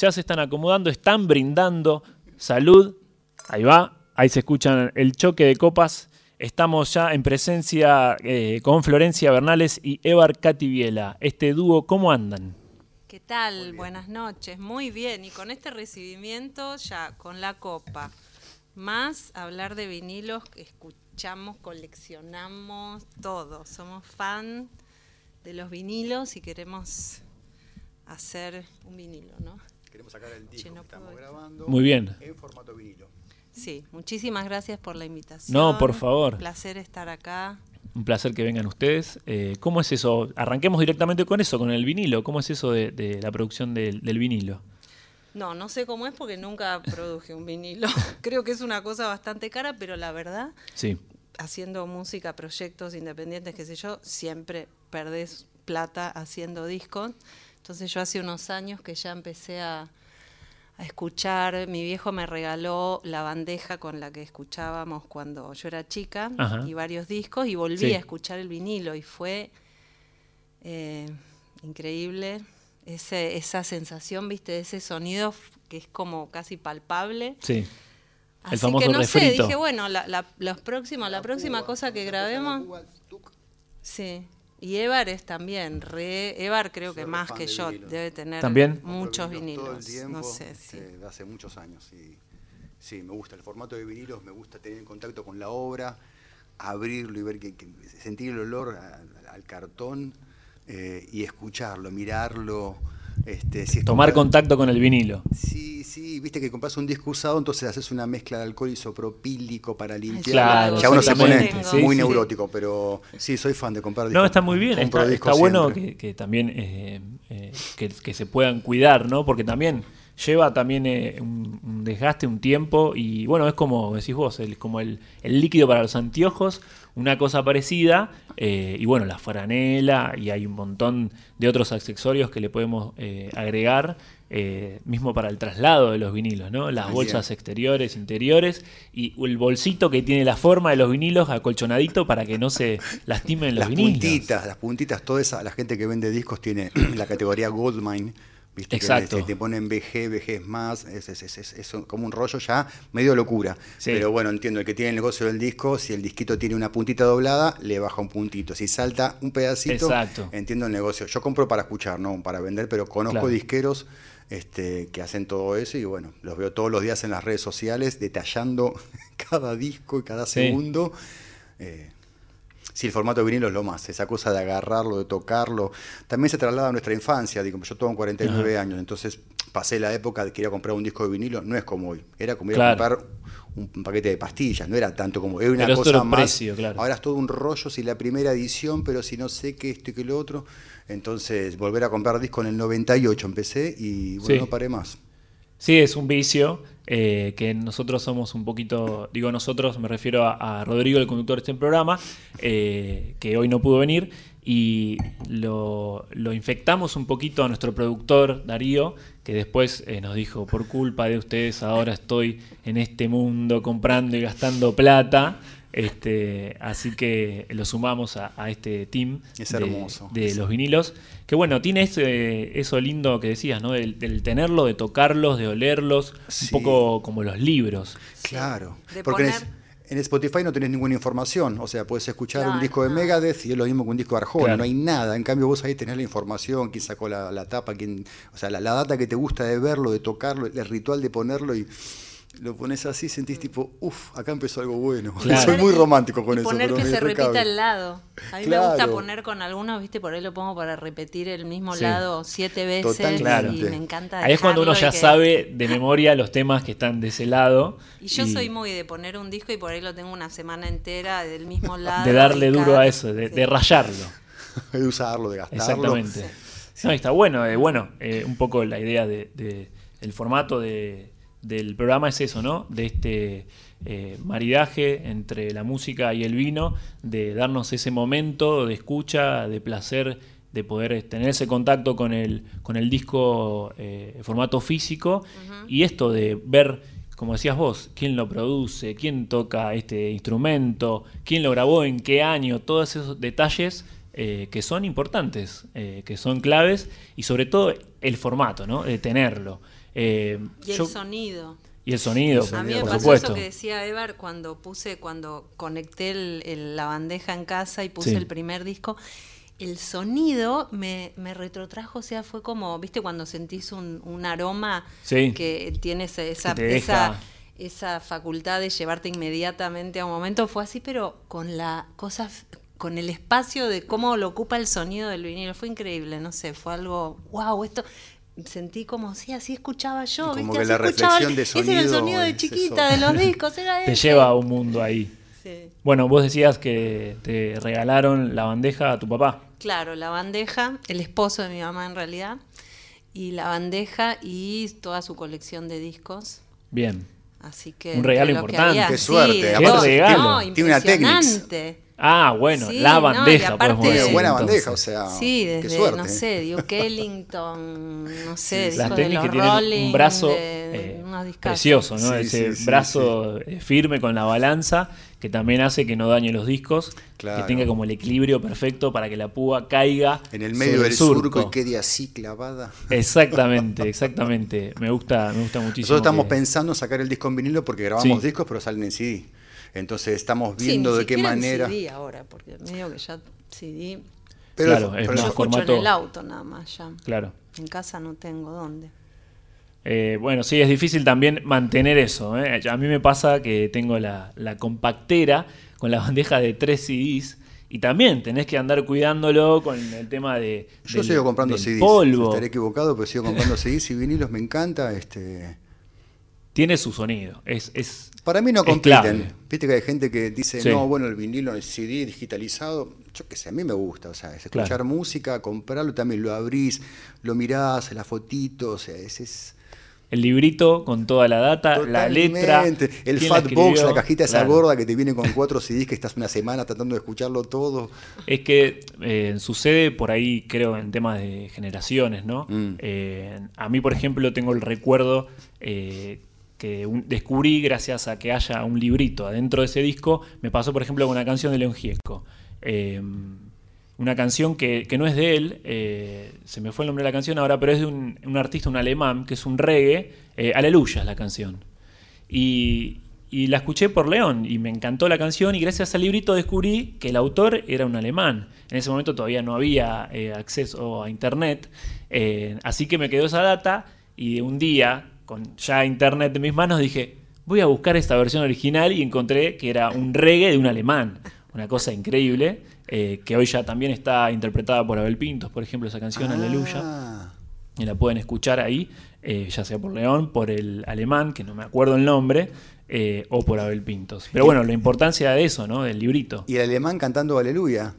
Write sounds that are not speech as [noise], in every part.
ya se están acomodando, están brindando. Salud, ahí va, ahí se escuchan el choque de copas. Estamos ya en presencia eh, con Florencia Bernales y Evar Cativiela. Este dúo, ¿cómo andan? ¿Qué tal? Buenas noches. Muy bien. Y con este recibimiento ya con la copa, más hablar de vinilos escuchamos, coleccionamos, todo. Somos fan de los vinilos y queremos hacer un vinilo, ¿no? Queremos sacar el disco que estamos grabando Muy bien. en formato vinilo. Sí, muchísimas gracias por la invitación. No, por favor. Un placer estar acá. Un placer que vengan ustedes. Eh, ¿Cómo es eso? Arranquemos directamente con eso, con el vinilo. ¿Cómo es eso de, de la producción del, del vinilo? No, no sé cómo es porque nunca produje un vinilo. [laughs] Creo que es una cosa bastante cara, pero la verdad, Sí. haciendo música, proyectos independientes, qué sé yo, siempre perdés plata haciendo discos. Entonces yo hace unos años que ya empecé a, a escuchar, mi viejo me regaló la bandeja con la que escuchábamos cuando yo era chica Ajá. y varios discos y volví Sí. a escuchar el vinilo y fue eh, increíble ese, esa sensación, viste, de ese sonido que es como casi palpable. Sí. El Así famoso que no sé, dije, bueno, la, la- los próximos, la próxima cosa que grabemos, sí. Y Evar es también, re, Evar creo que Soy más que de yo, debe tener ¿También? muchos vinilos. Todo el tiempo, no sé, sí. eh, de hace muchos años. Y, sí, me gusta el formato de vinilos, me gusta tener contacto con la obra, abrirlo y ver que, que- sentir el olor a- al cartón eh, y escucharlo, mirarlo. Este, si es Tomar comprar- contacto con el vinilo. Sí, sí, viste que compras un disco usado, entonces haces una mezcla de alcohol isopropílico para limpiar. Claro, ya uno se pone sí, muy sí. neurótico, pero sí, soy fan de comprar discos. No, está muy bien. Está, bueno que, que también eh, eh, que, que se puedan cuidar, ¿no? Porque también lleva también eh, un, un desgaste, un tiempo y bueno, es como decís vos, el, como el, el líquido para los anteojos, una cosa parecida eh, y bueno, la franela y hay un montón de otros accesorios que le podemos eh, agregar. eh, mismo para el traslado de los vinilos, ¿no? Las Así bolsas es. exteriores, interiores y el bolsito que tiene la forma de los vinilos acolchonadito para que no se lastimen los las vinilos. puntitas, las puntitas, toda esa, la gente que vende discos tiene [clears throat] la categoría Goldmine, ¿viste? Que Exacto. te, te ponen VG, VG es más, es, es- es- es- es como un rollo ya medio locura. Sí. Pero bueno, entiendo, el que tiene el negocio del disco, si el disquito tiene una puntita doblada, le baja un puntito. Si salta un pedacito, Exacto. entiendo el negocio. Yo compro para escuchar, no para vender, pero conozco Claro. disqueros este, que hacen todo eso y bueno, los veo todos los días en las redes sociales detallando [laughs] cada disco y cada Sí. segundo. Eh, Sí, el formato de vinilo es lo más, esa cosa de agarrarlo, de tocarlo. También se traslada a nuestra infancia, digo, yo tengo 49 años, entonces pasé la época de que ir a comprar un disco de vinilo, no es como hoy, era como ir Claro. a comprar un, paquete de pastillas, no era tanto como, era una Pero cosa más. precio, claro. Ahora es todo un rollo, si la primera edición, pero si no sé qué, esto y qué lo otro. Entonces, volver a comprar disco en el 98 empecé y bueno, Sí. no paré más. Sí, es un vicio eh, que nosotros somos un poquito, digo nosotros, me refiero a, Rodrigo, el conductor de este programa, eh, que hoy no pudo venir, y lo, lo infectamos un poquito a nuestro productor Darío, que después eh, nos dijo, por culpa de ustedes ahora estoy en este mundo comprando y gastando plata. Este, así que lo sumamos a, a este team Es de- los vinilos. Que bueno, tiene ese- eso lindo que decías, ¿no? Del, del tenerlo, de tocarlos, de olerlos, Sí. un poco como los libros. Claro, De porque en, poner- es- en Spotify no tenés ninguna información, o sea, puedes escuchar Claro, un disco de no. Megadeth y es lo mismo que un disco de Arjona, Claro. no hay nada, en cambio vos ahí tenés la información, quién sacó la, la tapa, quién, o sea, la, la data que te gusta de verlo, de tocarlo, el ritual de ponerlo y lo pones así, sentís tipo, uff, acá empezó algo bueno. [laughs] Claro. Soy muy romántico con y eso. poner pero que se repita el lado. A mí me gusta poner con algunos, viste, por ahí lo pongo para repetir el mismo Sí. lado siete veces Totalmente. Claro. y me encanta. Ahí es cuando uno ya que- sabe [laughs] de memoria los temas que están de ese lado. Y yo soy muy de poner un disco y por ahí lo tengo una semana entera del mismo lado. de darle duro cada- a eso, de, sí. de rayarlo. [laughs] de usarlo, de gastarlo. Exactamente. No, y está bueno, eh, bueno, eh, un poco la idea de, de- el formato de- del programa es eso, ¿no? De este eh, maridaje entre la música y el vino, de darnos ese momento de escucha, de placer, de poder eh, tener ese contacto con el, con el disco eh, en formato físico y esto de ver, como decías vos, quién lo produce, quién toca este instrumento, quién lo grabó, en qué año, todos esos detalles eh, que son importantes, eh, que son claves y sobre todo el formato, ¿no? De tenerlo. Eh, y el sonido. Y el sonido, A mí me pasó eso que decía Evar cuando puse, cuando conecté la bandeja en casa y puse el primer disco. El sonido me, retrotrajo, o sea, fue como, ¿viste cuando sentís un, aroma que tienes esa, esa, esa facultad de llevarte inmediatamente a un momento? Fue así, pero con la cosa con el espacio de cómo lo ocupa el sonido del vinilo. Fue increíble, no sé, fue algo, wow, esto sentí como, sí, así escuchaba yo. Como que la reflexión de sonido. Ese era el sonido de chiquita de los discos, era Te lleva a un mundo ahí. Bueno, vos decías que te regalaron la bandeja a tu papá. Claro, la bandeja, el esposo de mi mamá en realidad, y la bandeja y toda su colección de discos. Bien. Así que. Un regalo importante. Qué suerte. Qué regalo. Tiene una técnica. Ah, bueno, la bandeja. No, aparte, buena bandeja, o sea. Sí, desde, no sé, Duke Ellington, no sé, Las técnicas que tienen un brazo eh, precioso, ¿no? Ese brazo eh, firme con la balanza que también hace que no dañe los discos, que tenga como el equilibrio perfecto para que la púa caiga en el medio del surco. y quede así clavada. Exactamente, exactamente. Me gusta, me gusta muchísimo. Nosotros estamos pensando en sacar el disco en vinilo porque grabamos discos, pero salen en CD. Entonces estamos viendo de qué manera. En CD ahora, porque medio que ya CD. Pero, claro, es yo escucho en el auto nada más ya. Claro. En casa no tengo dónde. Eh, bueno, sí, es difícil también mantener eso. ¿eh? A mí me pasa que tengo la, compactera con la bandeja de tres CDs y también tenés que andar cuidándolo con el tema de. Yo sigo comprando CDs. Polvo. Estaré equivocado, pero sigo comprando CDs y vinilos, me encanta. Este... Tiene su sonido. Es, es para mí no compiten. Viste que hay gente que dice, no, bueno, el vinilo, el CD digitalizado. Yo qué sé, a mí me gusta. O sea, es escuchar música, comprarlo, también lo abrís, lo mirás, la fotito, o sea, ese es... El librito con toda la data, la letra. El fat box, la cajita esa gorda que te viene con cuatro CDs que estás una semana tratando de escucharlo todo. Es que eh, sucede por ahí, creo, en temas de generaciones, ¿no? Mm. Eh, a mí, por ejemplo, tengo el recuerdo eh, que descubrí gracias a que haya un librito adentro de ese disco, me pasó por ejemplo con una canción de León Gieco. Em, una canción que, no es de él, eh, se me fue el nombre de la canción ahora, pero es de un, artista, un alemán, que es un reggae, eh, Aleluya es la canción. Y, la escuché por León y me encantó la canción y gracias al librito descubrí que el autor era un alemán. En ese momento todavía no había eh, acceso a internet, así que me quedó esa data y un día con ya internet en mis manos, dije, voy a buscar esta versión original y encontré que era un reggae de un alemán. Una cosa increíble, eh, que hoy ya también está interpretada por Abel Pintos, por ejemplo, esa canción, Aleluya. Ah. Y la pueden escuchar ahí, eh, ya sea por León, por el alemán, que no me acuerdo el nombre, eh, o por Abel Pintos. Pero bueno, la importancia de eso, ¿no? Del librito. Y el alemán cantando Aleluya.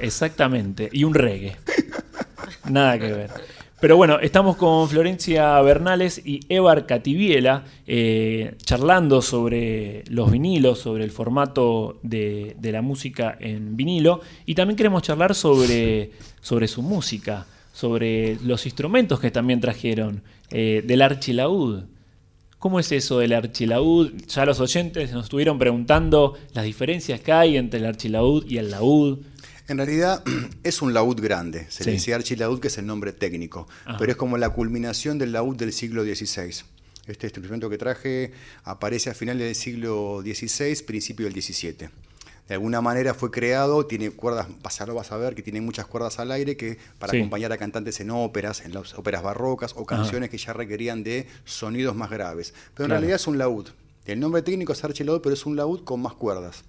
Exactamente, y un reggae. [laughs] Nada que ver. Pero bueno, estamos con Florencia Bernales y Evar Cativiela eh, charlando sobre los vinilos, sobre el formato de, la música en vinilo y también queremos charlar sobre, su música, sobre los instrumentos que también trajeron, eh, del archilaúd. ¿Cómo es eso del archilaúd? Ya los oyentes nos estuvieron preguntando las diferencias que hay entre el archilaúd y el laúd. En realidad [clears throat] es un laúd grande, se le dice archilaúd, que es el nombre técnico, pero es como la culminación del laúd del siglo XVI. Este instrumento que traje aparece a finales del siglo XVI, principio del XVII. De alguna manera fue creado, tiene cuerdas, pasarlo vas a ver que tiene muchas cuerdas al aire que para acompañar a cantantes en óperas, en las óperas barrocas o canciones que ya requerían de sonidos más graves. Pero en realidad es un laúd. El nombre técnico es archilaúd, pero es un laúd con más cuerdas.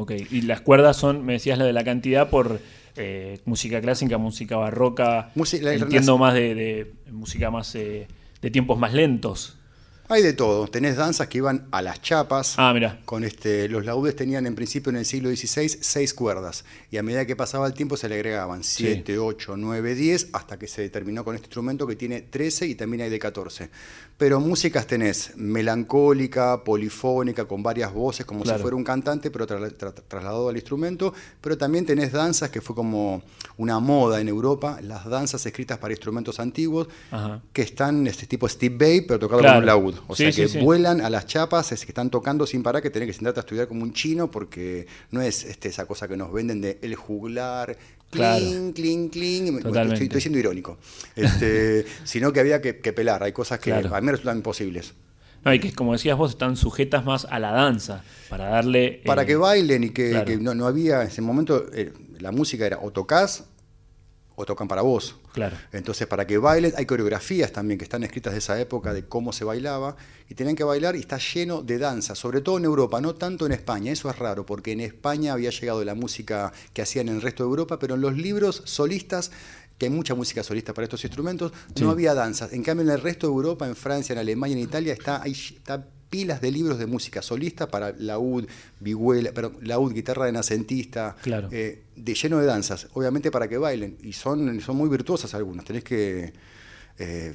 Ok, y las cuerdas son, me decías la de la cantidad por eh, música clásica, música barroca, entiendo más de, música más eh, de tiempos más lentos. Hay de todo. Tenés danzas que iban a las chapas. Ah, mira. Con este, los laudes tenían en principio en el siglo XVI seis cuerdas. Y a medida que pasaba el tiempo se le agregaban siete, ocho, nueve, diez, hasta que se terminó con este instrumento que tiene 13 y también hay de 14. Pero músicas tenés melancólica, polifónica, con varias voces, como si fuera un cantante, pero trasladado al instrumento. Pero también tenés danzas que fue como una moda en Europa, las danzas escritas para instrumentos antiguos, que están este tipo Steve Bay, pero tocado con un laúd. O sea que vuelan a las chapas, es que están tocando sin parar, que tenés que sentarte a estudiar como un chino, porque no es este, esa cosa que nos venden de el juglar, Claro. bueno, Totalmente. estoy, estoy siendo irónico. Este, [laughs] sino que había que, que pelar. Hay cosas que Claro. a mí me resultan imposibles. No, y que como decías vos, están sujetas más a la danza, para darle... Para eh, que bailen y que, claro. que no, no había, en ese momento, eh, la música era o tocas o tocan para vos. Claro. Entonces, para que bailen, hay coreografías también que están escritas de esa época de cómo se bailaba y tenían que bailar y está lleno de danza, sobre todo en Europa, no tanto en España. Eso es raro, porque en España había llegado la música que hacían en el resto de Europa, pero en los libros solistas, que hay mucha música solista para estos instrumentos, Sí. no había danzas. En cambio, en el resto de Europa, en Francia, en Alemania, en Italia, está, está pilas de libros de música solista para laúd, vihuela, pero laúd, guitarra renacentista, Claro. eh, de lleno de danzas, obviamente para que bailen, y son, son muy virtuosas algunas, tenés que, eh,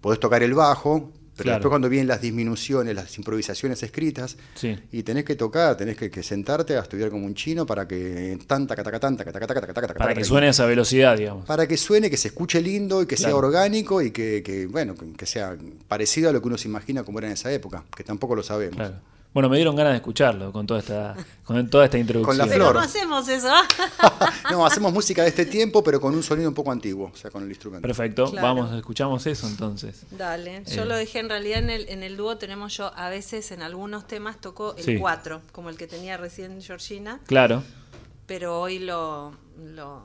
podés tocar el bajo, pero Claro. después cuando vienen las disminuciones, las improvisaciones escritas, Sí. y tenés que tocar, tenés que, que sentarte a estudiar como un chino para que tan, taca, taca, tan, taca, taca, taca, taca, taca, Para taca, que suene a esa velocidad, digamos. para que suene, que se escuche lindo y que sea orgánico y que, que, bueno, que, que sea parecido a lo que uno se imagina como era en esa época, que tampoco lo sabemos. Claro. Bueno, me dieron ganas de escucharlo con toda esta, con toda esta introducción. la Pero flor. no hacemos eso. [laughs] no, hacemos música de este tiempo, pero con un sonido un poco antiguo, o sea, con el instrumento. Perfecto, Claro. vamos, escuchamos eso entonces. Dale, yo Eh. lo dejé en realidad en el, en el dúo tenemos yo a veces en algunos temas toco el Sí. 4, como el que tenía recién Georgina, Claro, pero hoy lo, lo,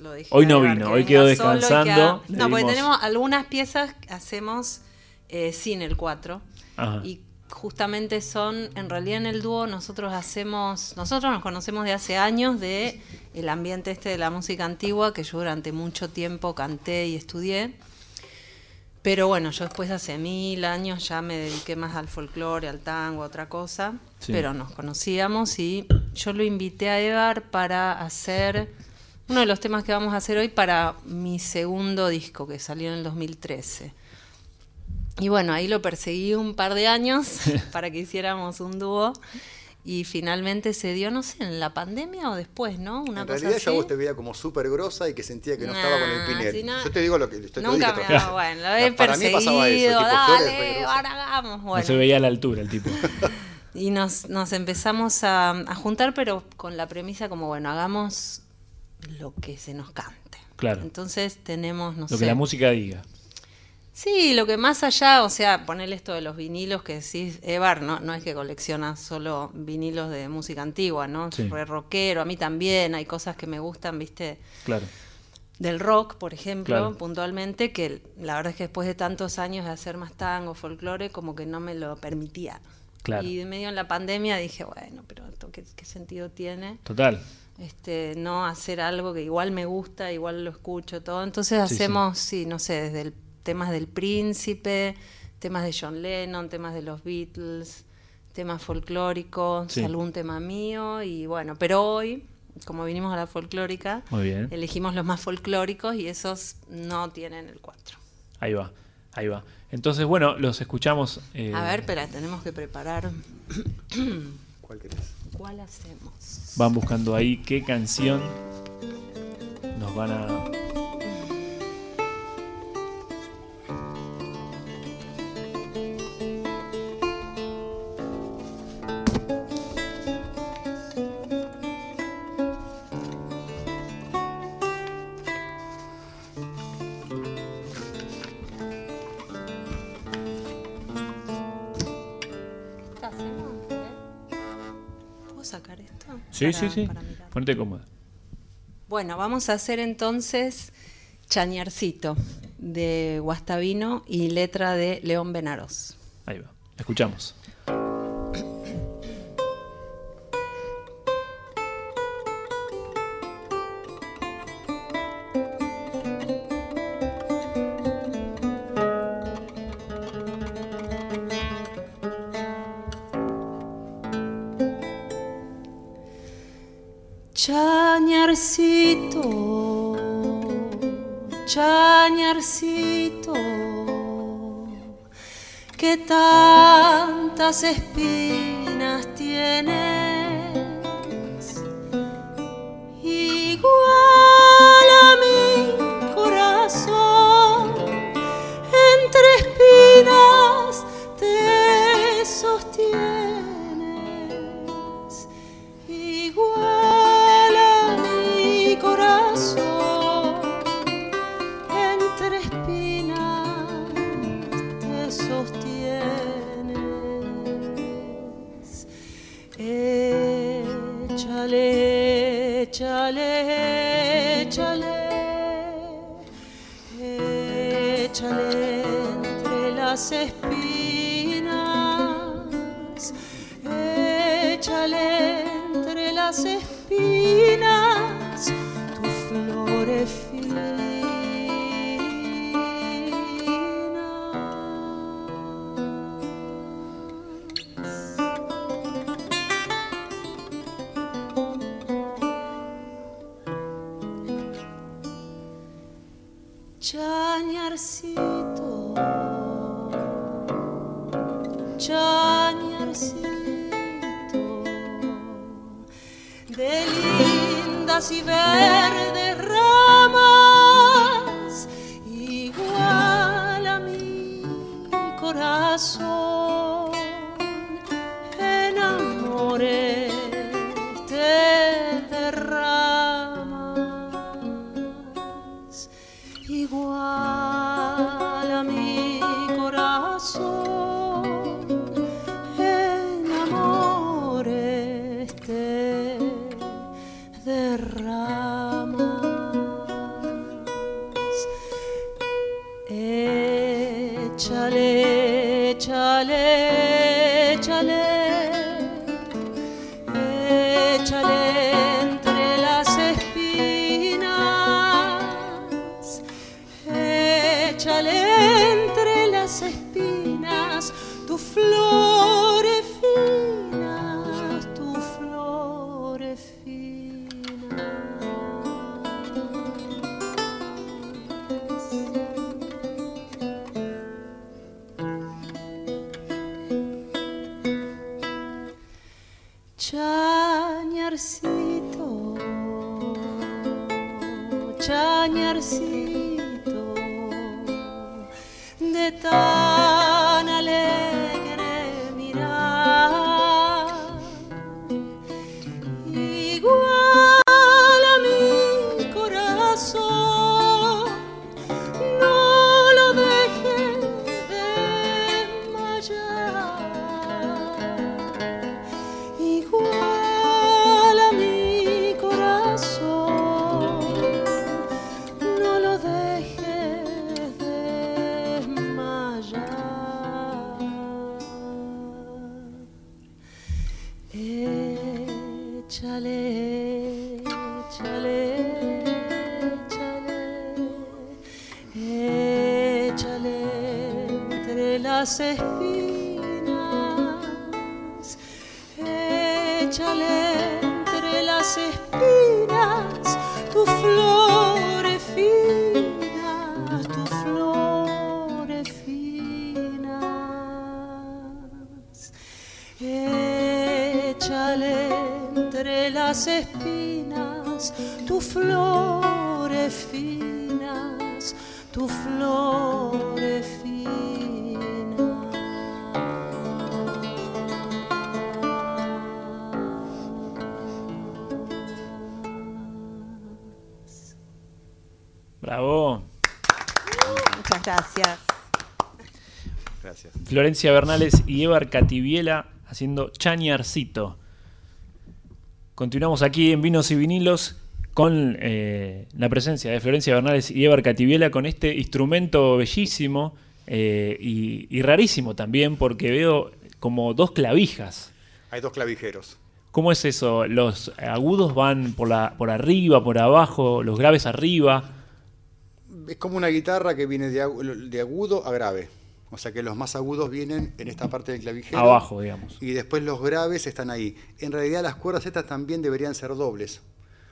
lo dejé. Hoy no vino, que hoy quedó descansando, No, porque tenemos algunas piezas que hacemos eh, sin el 4 Ajá. y justamente son, en realidad en el dúo nosotros hacemos, nosotros nos conocemos de hace años de el ambiente este de la música antigua que yo durante mucho tiempo canté y estudié. Pero bueno, yo después hace mil años ya me dediqué más al folclore, al tango, a otra cosa. Sí. Pero nos conocíamos y yo lo invité a Evar para hacer uno de los temas que vamos a hacer hoy para mi segundo disco que salió en el 2013. Y bueno, ahí lo perseguí un par de años [laughs] para que hiciéramos un dúo. Y finalmente se dio, no sé, en la pandemia o después, ¿no? Una en cosa realidad yo a así. vos te veía como súper grosa y que sentía que no estaba con el Nah, Pinel. si no- yo te digo lo que te lo Nunca dije me daba, bueno, lo he Para mí pasaba perseguido, eso, tipo, dale, ahora hagamos, no bueno. se veía a la altura el tipo. [laughs] Y nos, nos empezamos a, a juntar, pero con la premisa como, bueno, hagamos lo que se nos cante. Claro. Entonces tenemos, no Lo sé. que la música diga. Sí, lo que más allá, o sea, ponerle esto de los vinilos que decís, Evar, ¿no? No es que colecciona solo vinilos de música antigua, ¿no? Sí. Re rockero, a mí también, hay cosas que me gustan, viste, Claro. del rock, por ejemplo, Claro. puntualmente, que la verdad es que después de tantos años de hacer más tango, folclore, como que no me lo permitía. Claro. Y de medio en la pandemia dije, bueno, pero esto qué, qué sentido tiene? Total. Este, no hacer algo que igual me gusta, igual lo escucho, todo. Entonces Sí, sí. hacemos, sí, no sé, desde el temas del príncipe, temas de John Lennon, temas de los Beatles, temas folclóricos, Sí. algún tema mío, y bueno, pero hoy, como vinimos a la folclórica, Muy bien. elegimos los más folclóricos y esos no tienen el 4. Ahí va, ahí va. Entonces, bueno, los escuchamos. eh, A ver, espera, tenemos que preparar. [coughs] ¿Cuál querés? ¿Cuál hacemos? Van buscando ahí qué canción nos van a. Sí, Para- sí, sí. Ponete cómoda. Bueno, vamos a hacer entonces Chañarcito de Guastavino y letra de León Benaros. Ahí va. Escuchamos. Chañarcito, que tantas espinas tienes, flores chañarcito, las espinas tu flores finas, tu flores finas. Bravo. Muchas gracias. Gracias. Florencia Bernales y Evar Cativiela haciendo Chañarcito. Continuamos aquí en Vinos y Vinilos con eh, la presencia de Florencia Bernales y Evar Cativiela con este instrumento bellísimo eh, y, y rarísimo también porque veo como dos clavijas. Hay dos clavijeros. ¿Cómo es eso? ¿Los agudos van por, la, por arriba, por abajo, los graves arriba? Es como una guitarra que viene de agudo a grave. O sea que los más agudos vienen en esta parte del clavijero. Abajo, digamos. Y después los graves están ahí. En realidad las cuerdas estas también deberían ser dobles.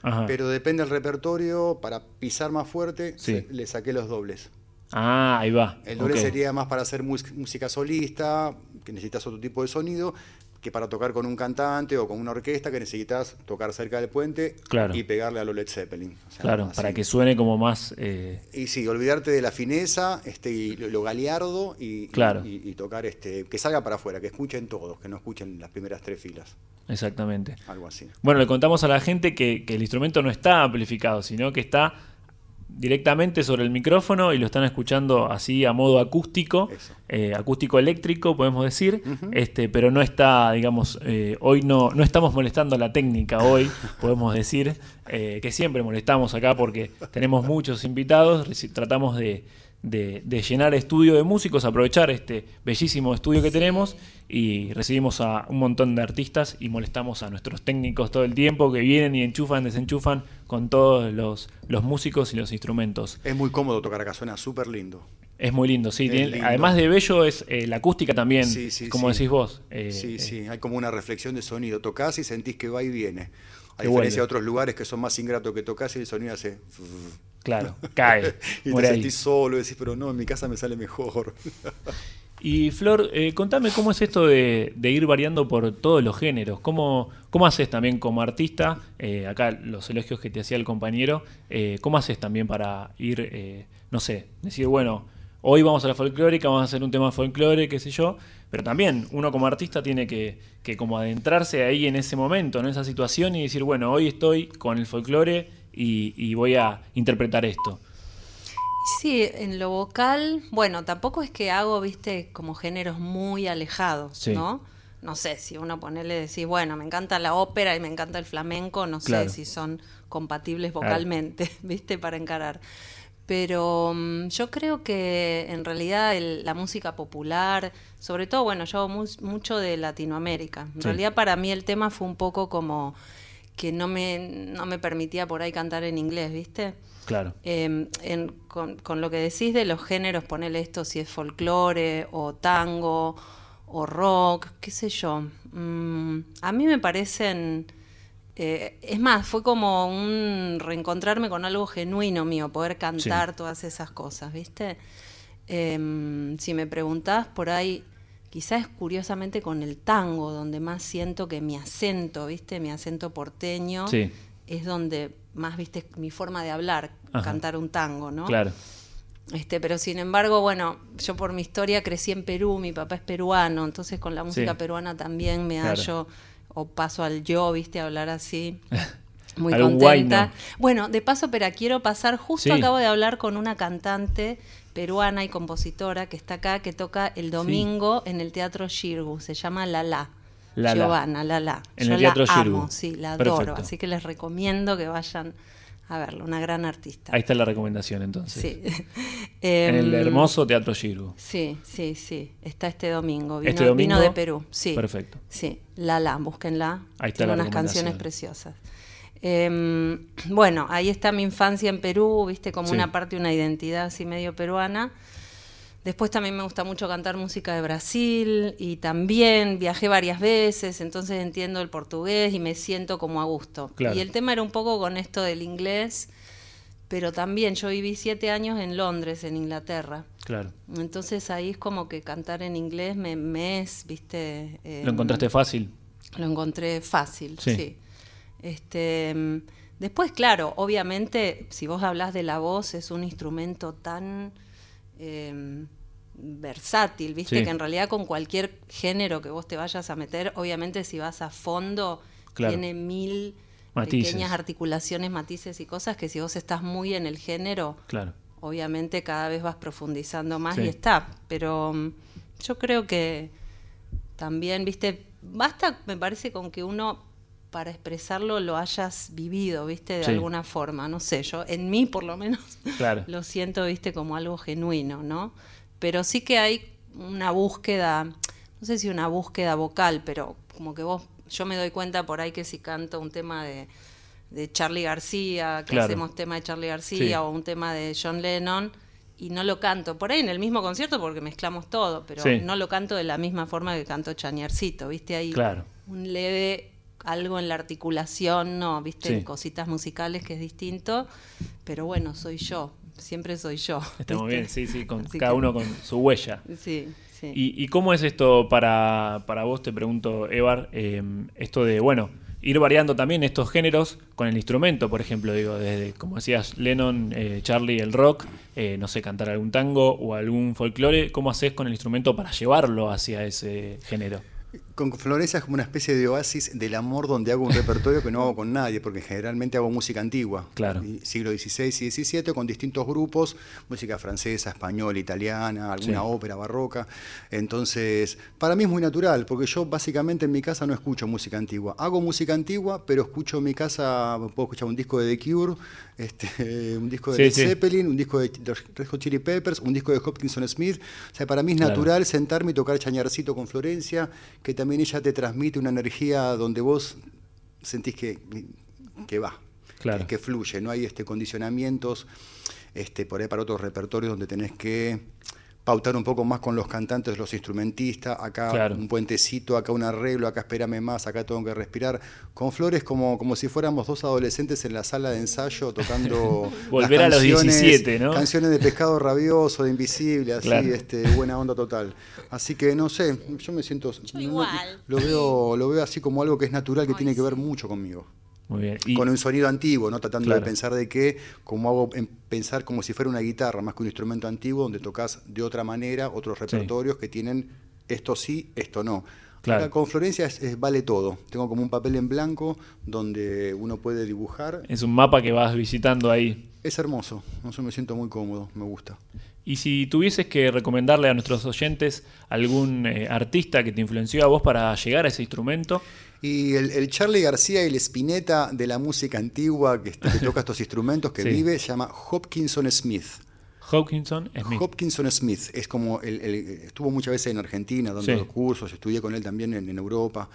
Ajá. Pero depende del repertorio, para pisar más fuerte, Sí. le saqué los dobles. Ah, ahí va. El doble sería más para hacer música solista, que necesitas otro tipo de sonido, que para tocar con un cantante o con una orquesta, que necesitas tocar cerca del puente Claro. y pegarle a lo Led Zeppelin. O sea, Claro, así. para que suene como más... eh, Y sí, olvidarte de la fineza, este, y lo, galeardo y, y- Claro. y, y tocar este, que salga para afuera, que escuchen todos, que no escuchen las primeras tres filas, exactamente. algo así. Bueno, le contamos a la gente que, que el instrumento no está amplificado, sino que está directamente sobre el micrófono y lo están escuchando así a modo acústico, eh, acústico eléctrico, podemos decir, este, pero no está, digamos, eh, hoy no, no estamos molestando la técnica hoy, [laughs] podemos decir, eh, que siempre molestamos acá porque tenemos muchos invitados, tratamos de, de- de llenar estudio de músicos, aprovechar este bellísimo estudio que tenemos y recibimos a un montón de artistas y molestamos a nuestros técnicos todo el tiempo que vienen y enchufan, desenchufan con todos los, los músicos y los instrumentos. Es muy cómodo tocar acá, suena súper lindo. Es muy lindo, sí. Es tiene- lindo. Además de bello, es eh, la acústica también, Sí, sí, como sí. decís vos. eh, sí, eh, sí, hay como una reflexión de sonido. Tocás y sentís que va y viene. A diferencia de otros lugares que son más ingratos que tocas y el sonido hace... Claro, [laughs] cae. y te ahí. sentís solo y decís, pero no, en mi casa me sale mejor. [laughs] Y Flor, eh, contame cómo es esto de, de ir variando por todos los géneros. ¿Cómo, cómo haces también como artista? eh, acá los elogios que te hacía el compañero. eh, ¿Cómo haces también para ir, eh, no sé, decir, bueno, hoy vamos a la folclórica, vamos a hacer un tema folclore, qué sé yo? Pero también uno como artista tiene que, como adentrarse ahí en ese momento, en esa situación y decir, bueno, hoy estoy con el folclore y voy a interpretar esto. Sí, en lo vocal, bueno, tampoco es que hago, viste, como géneros muy alejados, Sí. ¿no? No sé, si uno ponerle decir, bueno, me encanta la ópera y me encanta el flamenco, no Claro. sé si son compatibles Claro. vocalmente, [laughs] viste, para encarar. Pero mm, yo creo que en realidad el- la música popular, sobre todo, bueno, yo hago mucho de Latinoamérica. En Sí. realidad para mí el tema fue un poco como que no me, no me permitía por ahí cantar en inglés, ¿viste? Claro. Eh, en- con, con lo que decís de los géneros, ponele esto si es folclore o tango o rock, qué sé yo. Mm, a mí me parecen... eh, es más, fue como un reencontrarme con algo genuino mío, poder cantar todas esas cosas, ¿viste? Em, si me preguntás por ahí, quizás curiosamente con el tango, donde más siento que mi acento, ¿viste? Mi acento porteño Sí. Es donde más, ¿viste? Mi forma de hablar, Ajá. cantar un tango, ¿no? Claro. Este, pero sin embargo, bueno, yo por mi historia crecí en Perú, mi papá es peruano, entonces con la música Sí. peruana también me Claro. hallo o paso al yo, viste, a hablar así. [laughs] Muy contenta. Bueno, de paso, pero quiero pasar, justo Sí. acabo de hablar con una cantante peruana y compositora que está acá, que toca el domingo en el Teatro Shirgu, se llama Lala. Lala. Giovanna, Lala. En Yo el Teatro la amo, sí, la adoro, Perfecto. así que les recomiendo que vayan a verla, una gran artista. Ahí está la recomendación entonces. Sí. [laughs] En el Em, hermoso Teatro Giru. Sí, sí, sí. Está este domingo. Vino, Este domingo. vino de Perú. Sí. Perfecto. Sí. Lala, búsquenla. Ahí está Tiene la unas canciones preciosas. Em, bueno, ahí está mi infancia en Perú, viste, como Sí. una parte, una identidad así medio peruana. Después también me gusta mucho cantar música de Brasil y también viajé varias veces, entonces entiendo el portugués y me siento como a gusto. Claro. Y el tema era un poco con esto del inglés, pero también yo viví siete años en Londres, en Inglaterra. Claro. Entonces ahí es como que cantar en inglés me, me es, viste. eh, ¿Lo encontraste fácil? Lo encontré fácil, Sí. sí. Este, después, claro, obviamente, si vos hablas de la voz, es un instrumento tan eh, versátil, viste, Sí. que en realidad con cualquier género que vos te vayas a meter, obviamente si vas a fondo, Claro. tiene mil Matices. pequeñas articulaciones, matices y cosas que si vos estás muy en el género, Claro. obviamente cada vez vas profundizando más Sí. y está. Pero mm, yo creo que también, viste, basta, me parece, con que uno para expresarlo lo hayas vivido, viste, de Sí. alguna forma. No sé, yo, en mí por lo menos, [laughs] Claro. lo siento, viste, como algo genuino, ¿no? Pero sí que hay una búsqueda, no sé si una búsqueda vocal, pero como que vos, yo me doy cuenta por ahí que si canto un tema de, de Charlie García, que Claro. hacemos tema de Charlie García Sí. o un tema de John Lennon, y no lo canto por ahí en el mismo concierto porque mezclamos todo, pero Sí. no lo canto de la misma forma que cantó Chañarcito, ¿viste? Ahí Claro. un leve algo en la articulación, no, ¿viste? Sí. Cositas musicales que es distinto, pero bueno, soy yo, siempre soy yo. Está muy ¿viste? bien, sí, sí, con Así cada que- uno con su huella. Sí, sí. ¿Y, y cómo es esto para, para vos, te pregunto, Evar, eh, esto de, bueno, ir variando también estos géneros con el instrumento, por ejemplo, digo, desde, como decías, Lennon, eh, Charlie, el rock, eh, no sé, cantar algún tango o algún folclore, ¿cómo haces con el instrumento para llevarlo hacia ese género? Con Florencia es como una especie de oasis del amor donde hago un repertorio que no hago con nadie, porque generalmente hago música antigua. Claro. Siglo XVI y XVII, con distintos grupos, música francesa, española, italiana, alguna Sí. ópera barroca. Entonces, para mí es muy natural, porque yo básicamente en mi casa no escucho música antigua. Hago música antigua, pero escucho en mi casa, puedo escuchar un disco de The Cure, este, [laughs] un disco de Sí, Led sí. Zeppelin, un disco de los Red Hot Chili Peppers, un disco de Hopkinson Smith. O sea, para mí es Claro. natural sentarme y tocar chañarcito con Florencia, que también ella te transmite una energía donde vos sentís que, que va, Claro. que, que fluye, no hay este, condicionamientos este, por ahí para otros repertorios donde tenés que pautar un poco más con los cantantes, los instrumentistas, acá Claro. un puentecito, acá un arreglo, acá espérame más, acá tengo que respirar. Con Flores como, como si fuéramos dos adolescentes en la sala de ensayo tocando [laughs] Volver las a los canciones- 17, ¿no? Canciones de pescado rabioso, de invisible, así, Claro. este, buena onda total. Así que no sé, yo me siento. no- no- igual. Lo veo, lo veo así como algo que es natural, que Ay, tiene que ver sí. mucho conmigo. Muy bien. Y- Con un sonido antiguo, ¿no? Tratando Claro. de pensar de que, como hago en pensar como si fuera una guitarra, más que un instrumento antiguo, donde tocas de otra manera otros repertorios que tienen esto sí, esto no. Claro. Acá con Florencia es- es vale todo. Tengo como un papel en blanco donde uno puede dibujar. es un mapa que vas visitando ahí. Es hermoso, no sé, me siento muy cómodo, me gusta. Y si tuvieses que recomendarle a nuestros oyentes algún eh, artista que te influenció a vos para llegar a ese instrumento, Y el, el Charlie García y el Spinetta de la música antigua que, que toca estos instrumentos, que [laughs] Sí. vive, se llama Hopkinson Smith. Hopkinson Smith. Hopkinson Smith es como el, el- estuvo muchas veces en Argentina dando Sí. los cursos, estudié con él también en, en Europa.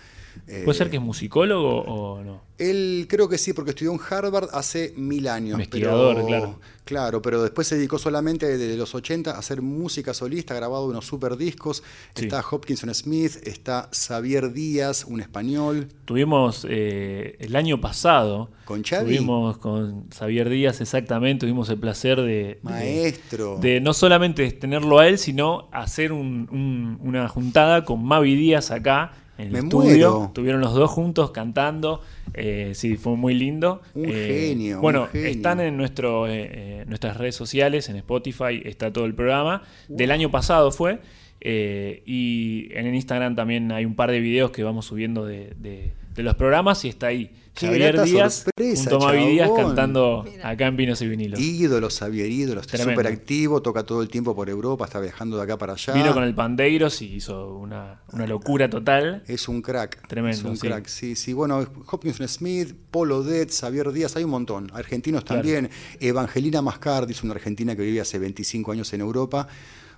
¿Puede Eh, ser que es musicólogo o no? Él creo que sí, porque estudió en Harvard hace mil años. Investigador, pero, claro. Claro, pero después se dedicó solamente desde los 80 a hacer música solista, ha grabado unos super discos. Sí. Está Hopkinson Smith, está Xavier Díaz, un español. Tuvimos eh, el año pasado, ¿Con tuvimos con Xavier Díaz exactamente, tuvimos el placer de, de- Maestro. de no solamente tenerlo a él, sino hacer un- un- una juntada con Mavi Díaz acá en el Me estudio. muero. Estuvieron los dos juntos cantando. eh, sí, fue muy lindo. Un Eh, genio, un Bueno, genio. están en nuestro, eh, eh, nuestras redes sociales, en Spotify, está todo el programa. Del año pasado fue. eh, y en el Instagram también hay un par de videos que vamos subiendo de, de- de los programas y está ahí. Javier Díaz junto a Mavi Díaz cantando acá en Vinos y Vinilos. Ídolo, Xavier ídolo, está súper activo, toca todo el tiempo por Europa, está viajando de acá para allá. Vino con el Pandeiros y hizo una, una locura total. Es un crack. Tremendo, Es un sí. crack, sí, sí. Bueno, Hopkinson Smith, Polo Dead, Xavier Díaz, hay un montón. Argentinos Claro. también. Evangelina Mascardi es una argentina que vive hace 25 años en Europa.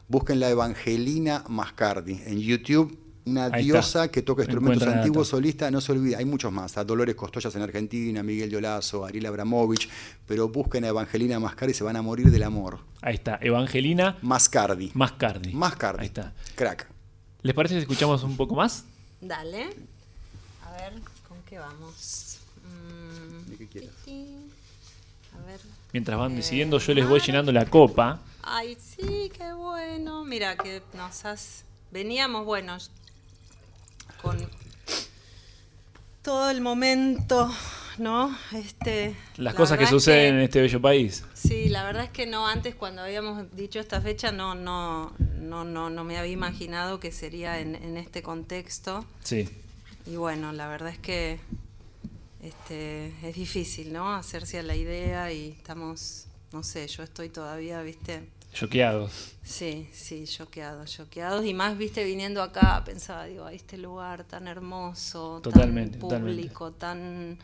Busquen la Evangelina Mascardi en YouTube. Una Ahí diosa que toca instrumentos antiguos, solista, no se olvida, hay muchos más, a Dolores Costollas en Argentina, Miguel Yolazo, Ariel Abramovich, pero busquen a Evangelina Mascardi y se van a morir del amor. Ahí está, Evangelina Mascardi. Mascardi. Mascardi. Ahí está. Crack. ¿Les parece si escuchamos un poco más? Dale. A ver, ¿con qué vamos? Mm, De que quieras. A ver. Mientras van Eh, decidiendo, yo les voy llenando la copa. Ay, sí, qué bueno. Mira que nos has... Veníamos, bueno, con todo el momento, ¿no? Este, Las la cosas que es suceden en este bello país. Sí, la verdad es que no, antes cuando habíamos dicho esta fecha no, no, no, no, no me había imaginado que sería en, en este contexto. Sí. Y bueno, la verdad es que este, es difícil, ¿no? Hacerse a la idea y estamos, no sé, yo estoy todavía, viste, Choqueados. sí, sí, choqueados, choqueados. Y más, viste, viniendo acá, pensaba, digo, "Ay, este lugar tan hermoso, Totalmente, tan totalmente. público, tan,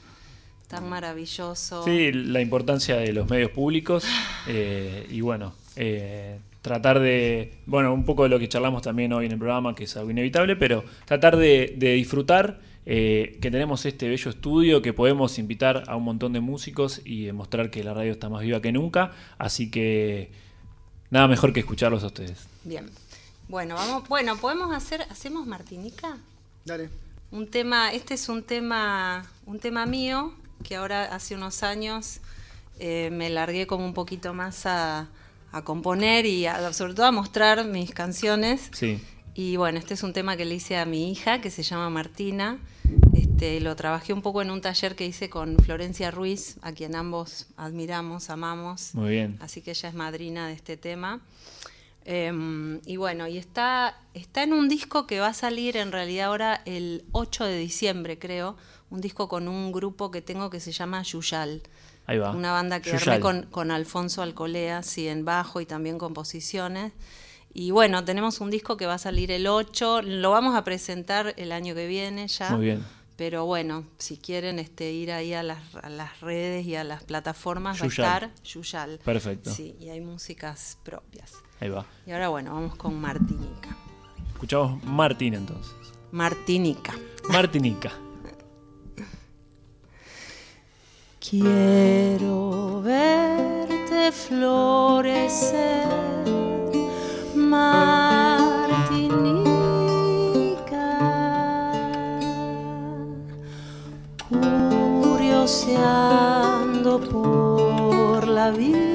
tan maravilloso. Sí, la importancia de los medios públicos eh, y bueno, eh, tratar de, bueno, un poco de lo que charlamos también hoy en el programa, que es algo inevitable, pero tratar de, de disfrutar eh, que tenemos este bello estudio, que podemos invitar a un montón de músicos y demostrar que la radio está más viva que nunca, así que nada mejor que escucharlos a ustedes. Bien. Bueno, vamos, bueno, podemos hacer, ¿hacemos Martinica? Dale. Un tema, este es un tema, un tema mío, que ahora hace unos años eh, me largué como un poquito más a, a componer y a- sobre todo a mostrar mis canciones. Sí, Y bueno, este es un tema que le hice a mi hija, que se llama Martina. Este, lo trabajé un poco en un taller que hice con Florencia Ruiz, a quien ambos admiramos, amamos. muy bien. Así que ella es madrina de este tema. Em, y bueno, y está, está en un disco que va a salir en realidad ahora el 8 de diciembre, creo. Un disco con un grupo que tengo que se llama Yuyal. Ahí va. Una banda que armé con, con Alfonso Alcolea, sí, en bajo y también composiciones. Y bueno, tenemos un disco que va a salir el 8, lo vamos a presentar el año que viene ya. Muy bien. Pero bueno, si quieren este, ir ahí a las, a las redes y a las plataformas, Yuyal. va a estar Yuyal. Perfecto. Sí, y hay músicas propias. Ahí va. Y ahora bueno, vamos con Martinica. Escuchamos Martín entonces. Martinica. Martinica. [laughs] Quiero verte florecer, Martinica, curioseando por la vida,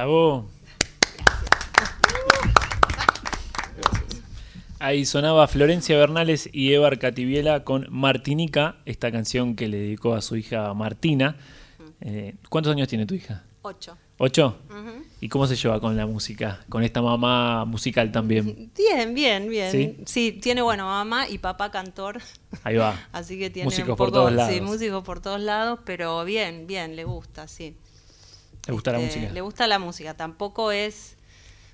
Bravo. Ahí sonaba Florencia Bernales y Evar Cativiela con Martinica, esta canción que le dedicó a su hija Martina. Eh, ¿Cuántos años tiene tu hija? Ocho. ¿Ocho? ¿Y cómo se lleva con la música? Con esta mamá musical también. Bien, bien, bien. ¿Sí? ¿Sí? tiene, bueno, mamá y papá cantor. Ahí va. [laughs] Así que tiene Músicos un por todos lados. Sí, músicos por todos lados, pero bien, bien, le gusta, sí. ¿Le gusta la Este, música? Le gusta la música, tampoco es,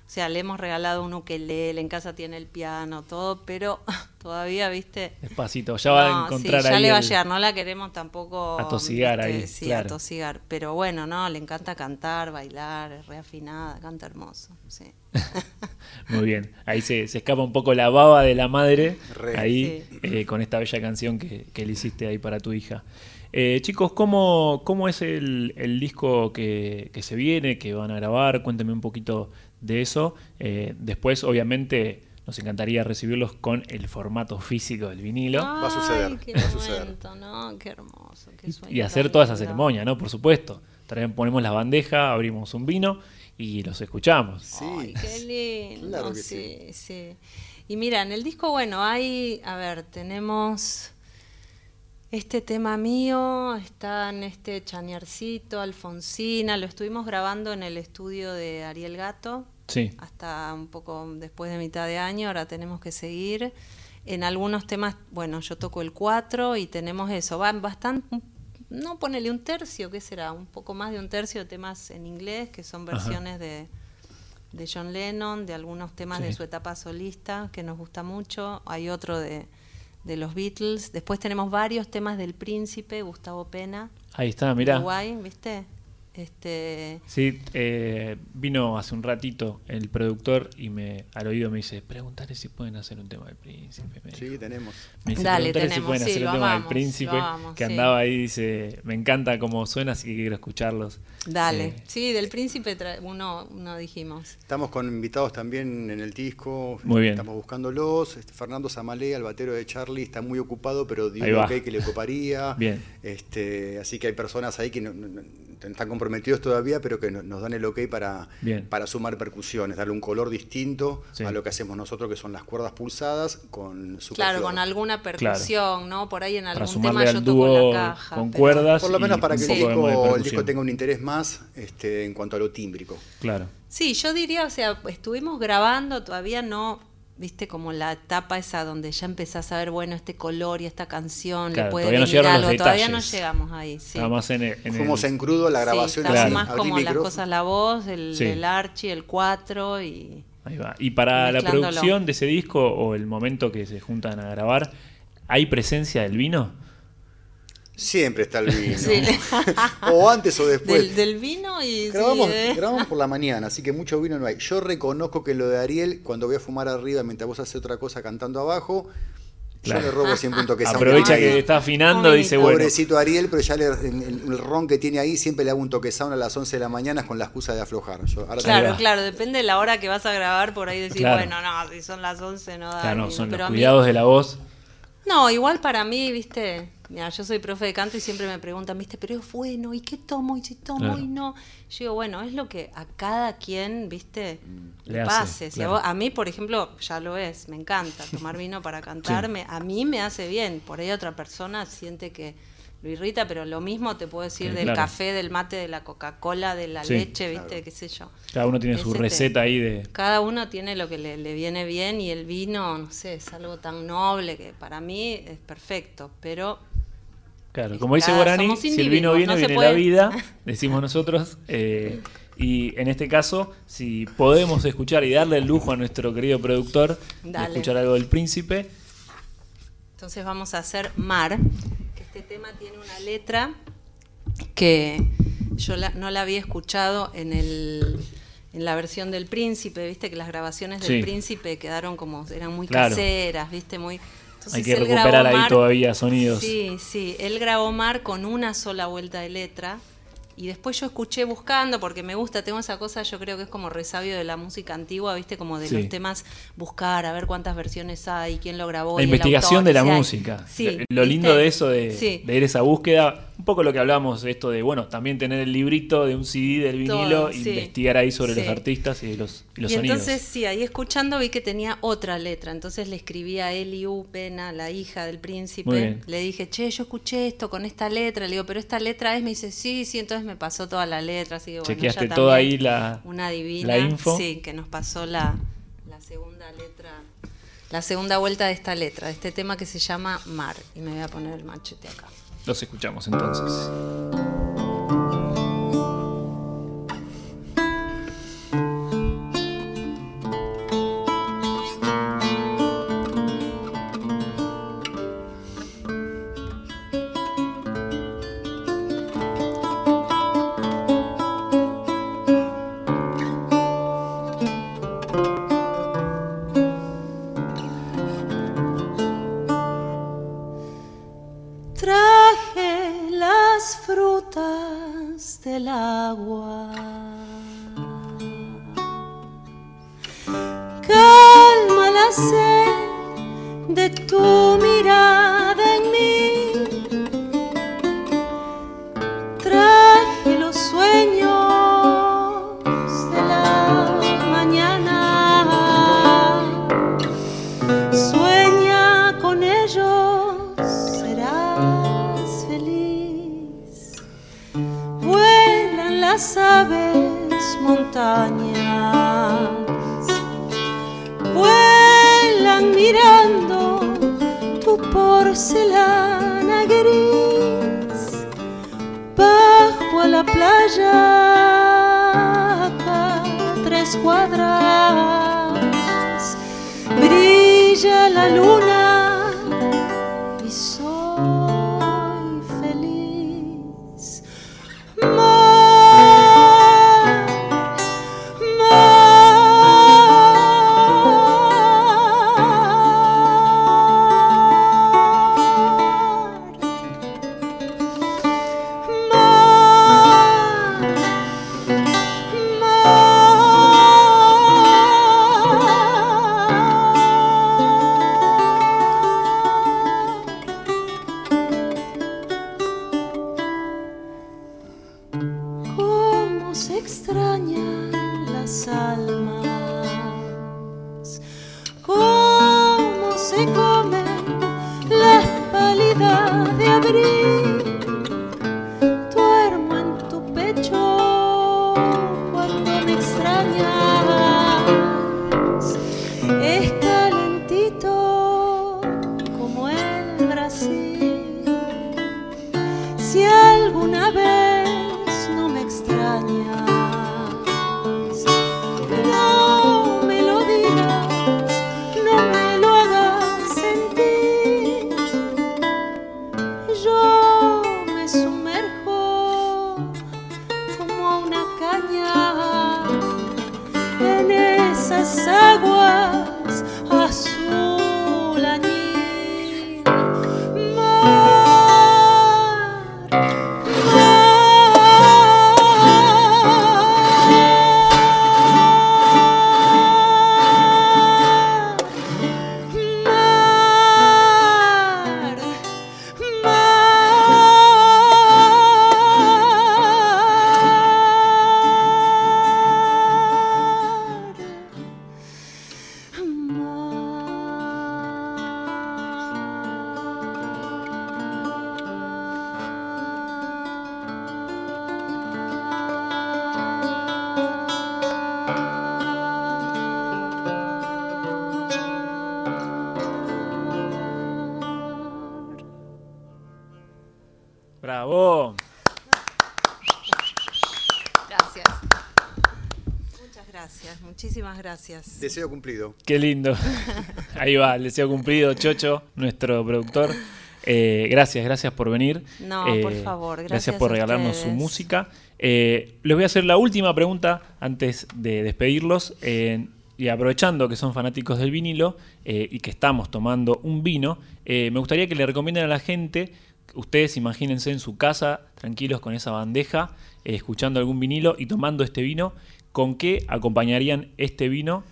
o sea, le hemos regalado un ukelele, en casa tiene el piano, todo, pero [laughs] todavía, viste, Despacito, ya va a No, encontrar sí, ya ahí le va a llegar, no la queremos tampoco Atosigar ahí, Sí, claro. atosigar, pero bueno, no, le encanta cantar, bailar, es reafinada, canta hermoso, sí. [laughs] Muy bien, ahí se, se escapa un poco la baba de la madre, Re. ahí Sí. eh, con esta bella canción que, que le hiciste ahí para tu hija. Eh, chicos, ¿cómo, cómo es el, el disco que, que se viene, que van a grabar? Cuéntenme un poquito de eso. Eh, después, obviamente, nos encantaría recibirlos con el formato físico del vinilo Va a suceder, Ay, qué va a suceder. momento, ¿no? Qué hermoso, qué sueño y hacer toda esa ceremonia, ¿no? Por supuesto. Traen, ponemos la bandeja, abrimos un vino y los escuchamos. Sí. Ay, qué lindo. Claro que sí, sí. sí. Y mira, en el disco, bueno, hay, a ver, tenemos este tema mío, está en este chañarcito, Alfonsina, lo estuvimos grabando en el estudio de Ariel Gato Sí, hasta un poco después de mitad de año, ahora tenemos que seguir. En algunos temas, bueno, yo toco el 4 y tenemos eso, van bastante, no ponele un tercio, ¿qué será? Un poco más de un tercio de temas en inglés, que son Ajá. versiones de, de John Lennon, de algunos temas de su etapa solista, que nos gusta mucho. Hay otro de, de los Beatles. Después tenemos varios temas del Príncipe, Gustavo Pena. ahí está, mirá. Uruguay, ¿viste? Este, Sí, eh, vino hace un ratito el productor y me al oído me dice, pregúntale si pueden hacer un tema del príncipe. me Sí, dijo. tenemos. Me dice, Dale, "Preguntale si tenemos, pueden sí, hacer un tema del príncipe, que sí. andaba ahí, dice, me encanta cómo suena, así que quiero escucharlos. dale. Eh, Sí, del príncipe uno, uno dijimos. Estamos con invitados también en el disco. Muy bien. Estamos buscándolos. Este, Fernando Zamalé, el batero de Charlie, está muy ocupado, pero dio un ok que le ocuparía. [laughs] Bien. Este, así que hay personas ahí que no, no- no- están comprometidos todavía, pero que no- nos dan el ok para, Bien. para sumar percusiones, darle un color distinto Sí. a lo que hacemos nosotros, que son las cuerdas pulsadas con su Claro, con alguna percusión, ¿no? Por ahí en Para algún sumarle tema yo toco la caja. con pero- cuerdas. Por lo menos y para que el disco tenga un interés más este, en cuanto a lo tímbrico. Claro. Sí, yo diría, o sea, estuvimos grabando, todavía no, viste, como la etapa esa donde ya empezás a ver, bueno, este color y esta canción, Claro, le puede todavía no venir los algo, todavía no llegamos ahí, sí. Más en, el- en Fuimos el- en crudo la Sí, grabación estamos Claro. más como las cosas, la voz, el, Sí. el archi, el 4 y... Ahí va. Y para la producción de ese disco o el momento que se juntan a grabar, ¿hay presencia del vino? Siempre está el vino. Sí. [laughs] o antes o después. Del, del vino y... sí, Grabamos, eh. grabamos por la [laughs] mañana, así que mucho vino no hay. Yo reconozco que lo de Ariel, cuando voy a fumar arriba mientras vos haces otra cosa cantando abajo, Claro. yo le robo siempre un toquezón. Aprovecha que está afinando y dice, bueno, Pobrecito Ariel, pero ya le- el, ron que tiene ahí siempre le hago un toquezón a las 11 de la mañana con la excusa de aflojar. Yo, ahora Ahí Claro, claro, depende de la hora que vas a grabar, por ahí decir, Claro. bueno, no, si son las 11 no da. claro, vino. son Pero los mí- cuidados de la voz. No, igual para mí, viste, mira, yo soy profe de canto y siempre me preguntan, viste, pero es bueno, ¿y qué tomo? ¿Y si tomo Claro. y no? Yo digo, bueno, es lo que a cada quien, viste, Le le hace, pase. A, claro. vos- a mí, por ejemplo, ya lo es, me encanta tomar vino para [laughs] cantarme, a mí me hace bien, por ahí otra persona siente que lo irrita, pero lo mismo te puedo decir Sí, del claro. café, del mate, de la Coca-Cola, de la Sí. leche, viste, Claro. qué sé yo. Cada uno tiene su Ese te- receta ahí de... Cada uno tiene lo que le, le viene bien y el vino, no sé, es algo tan noble que para mí es perfecto, pero Claro, como dice Guarani, si el vino viene, no viene puede- la vida, [laughs] decimos nosotros. eh, y en este caso, si podemos escuchar y darle el lujo a nuestro querido productor de escuchar algo del príncipe, entonces vamos a hacer Mar, que este tema tiene una letra que yo la- no la había escuchado en el en la versión del príncipe, viste que las grabaciones del Sí. príncipe quedaron como, eran muy Claro. caseras, viste, muy... Entonces hay que recuperar ahí Mar- todavía sonidos. Sí, sí, él grabó Mar con una sola vuelta de letra y después yo escuché buscando, porque me gusta, tengo esa cosa, yo creo que es como resabio de la música antigua, viste, como de Sí. los temas, buscar, a ver cuántas versiones hay, quién lo grabó. La investigación autor, de la música. Sí, lo lindo de eso, de, Sí. de ir a esa búsqueda, un poco lo que hablamos, esto de, bueno, también tener el librito de un CD del vinilo, Todo, e sí. investigar ahí sobre Sí. los artistas y los, y los y sonidos. entonces, sí, ahí escuchando vi que tenía otra letra. Entonces le escribí a Eliu Pena, la hija del príncipe. Le dije, che, yo escuché esto con esta letra. Le digo, pero esta letra es. Me dice, sí, sí. Entonces me pasó toda la letra. Así que bueno, Chequeaste toda ahí la, Una divina. la info. Sí, que nos pasó la, la segunda letra. La segunda vuelta de esta letra, de este tema que se llama Mar. Y me voy a poner el machete acá. Los escuchamos entonces. Brilla la luna gracias. Deseo cumplido. Qué lindo. [laughs] Ahí va, el deseo cumplido, Chocho, nuestro productor. Eh, gracias, gracias por venir. No, Eh, por favor, gracias por a regalarnos su música. Eh, les voy a hacer la última pregunta antes de despedirlos. Eh, y aprovechando que son fanáticos del vinilo eh, y que estamos tomando un vino, eh, me gustaría que le recomienden a la gente, ustedes imagínense en su casa, tranquilos con esa bandeja, eh, escuchando algún vinilo y tomando este vino, ¿con qué acompañarían este vino?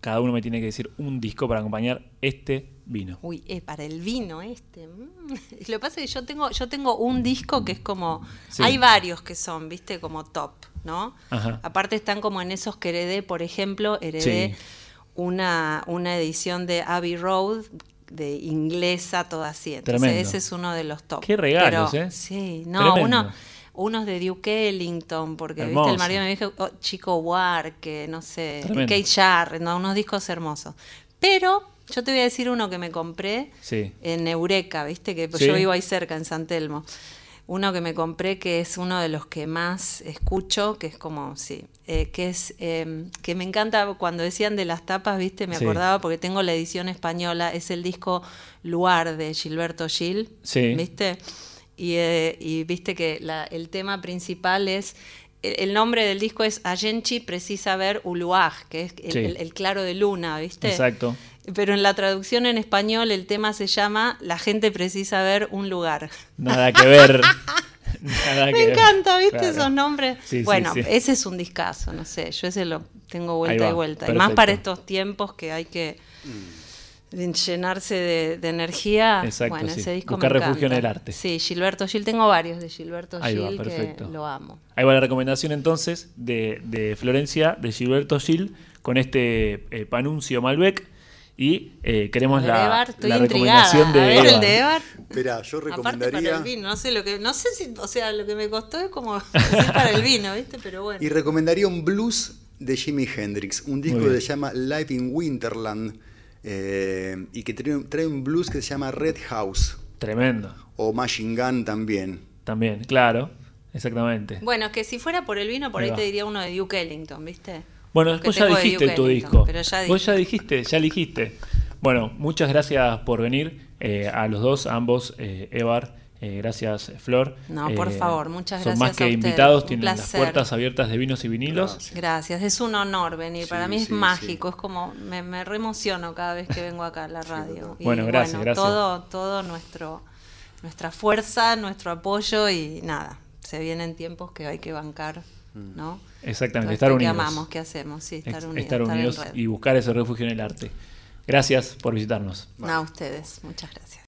Cada uno me tiene que decir un disco para acompañar este vino. Uy, eh, para el vino este. mm. [laughs] Lo que pasa es que yo tengo, yo tengo un disco que es como. Sí. Hay varios que son, viste, como top, ¿no? Ajá. Aparte están como en esos que heredé, por ejemplo, heredé Sí. una, una edición de Abbey Road de inglesa, toda así. Entonces Tremendo. ese es uno de los top. Qué regalos, Pero, ¿eh? Sí, no, Tremendo. uno, unos de Duke Ellington, porque viste el marido me dijo oh, Chico Huarque, no sé, Tremendo. Kate Jarrett, no, unos discos hermosos. Pero yo te voy a decir uno que me compré Sí. en Eureka, viste que Sí. yo vivo ahí cerca en San Telmo. Uno que me compré que es uno de los que más escucho, que es como, sí, eh, que es, eh, que me encanta cuando decían de las tapas, viste, me Sí. acordaba porque tengo la edición española, es el disco Luar de Gilberto Gil, Sí. viste, y, eh, y viste que la- el tema principal es, el, nombre del disco es Ayenchi precisa ver Uluaj, que es el, Sí. el- el claro de luna, viste. Exacto. Pero en la traducción en español el tema se llama La gente precisa ver un lugar. Nada que ver. [laughs] Nada que Me ver. encanta, ¿viste? Claro. Esos nombres. Sí, bueno, sí. ese es un discazo, no sé, yo ese lo tengo vuelta y vuelta. Y más para estos tiempos que hay que llenarse de, de energía. Exacto, bueno, sí. ese disco Buscar me refugio en el arte. Sí, Gilberto Gil, tengo varios de Gilberto Ahí va, Gil que perfecto. lo amo. Ahí va la recomendación entonces de, de Florencia, de Gilberto Gil, con este eh, Panuncio Malbec. Y eh, queremos la, Evar, estoy la intrigada. recomendación de A ver, el de Evar. Espera, yo Aparte para recomendaría. el vino, no sé lo que, no sé si, o sea, lo que me costó es como [laughs] para el vino, ¿viste? Pero bueno. Y recomendaría un blues de Jimi Hendrix, un disco que se llama Live in Winterland eh, y que trae, trae un blues que se llama Red House Tremendo. o Machine Gun también. También, claro. Exactamente. Bueno, que si fuera por el vino, por Ahí te diría uno de Duke Ellington, ¿viste? Bueno, vos ya dijiste tu disco. Pero ya Vos ya dijiste, ya elegiste. Bueno, muchas gracias por venir eh, a los dos, a ambos, eh, Evar. Eh, gracias, Flor. No, por Eh, favor, muchas Son gracias más a que invitados, tienen las puertas abiertas de vinos y vinilos. Gracias. Gracias, es un honor venir. Para Sí, mí es sí, mágico, es como me, me reemociono cada vez que vengo acá a la [laughs] radio. Y Bueno, gracias, gracias. Todo, todo nuestro, nuestra fuerza, nuestro apoyo y nada. Se vienen tiempos que hay que bancar, ¿no? Exactamente, estar unidos. que amamos, que hacemos, sí, estar unidos. estar unidos y buscar ese refugio en el arte. Gracias por visitarnos. No, a ustedes, muchas gracias.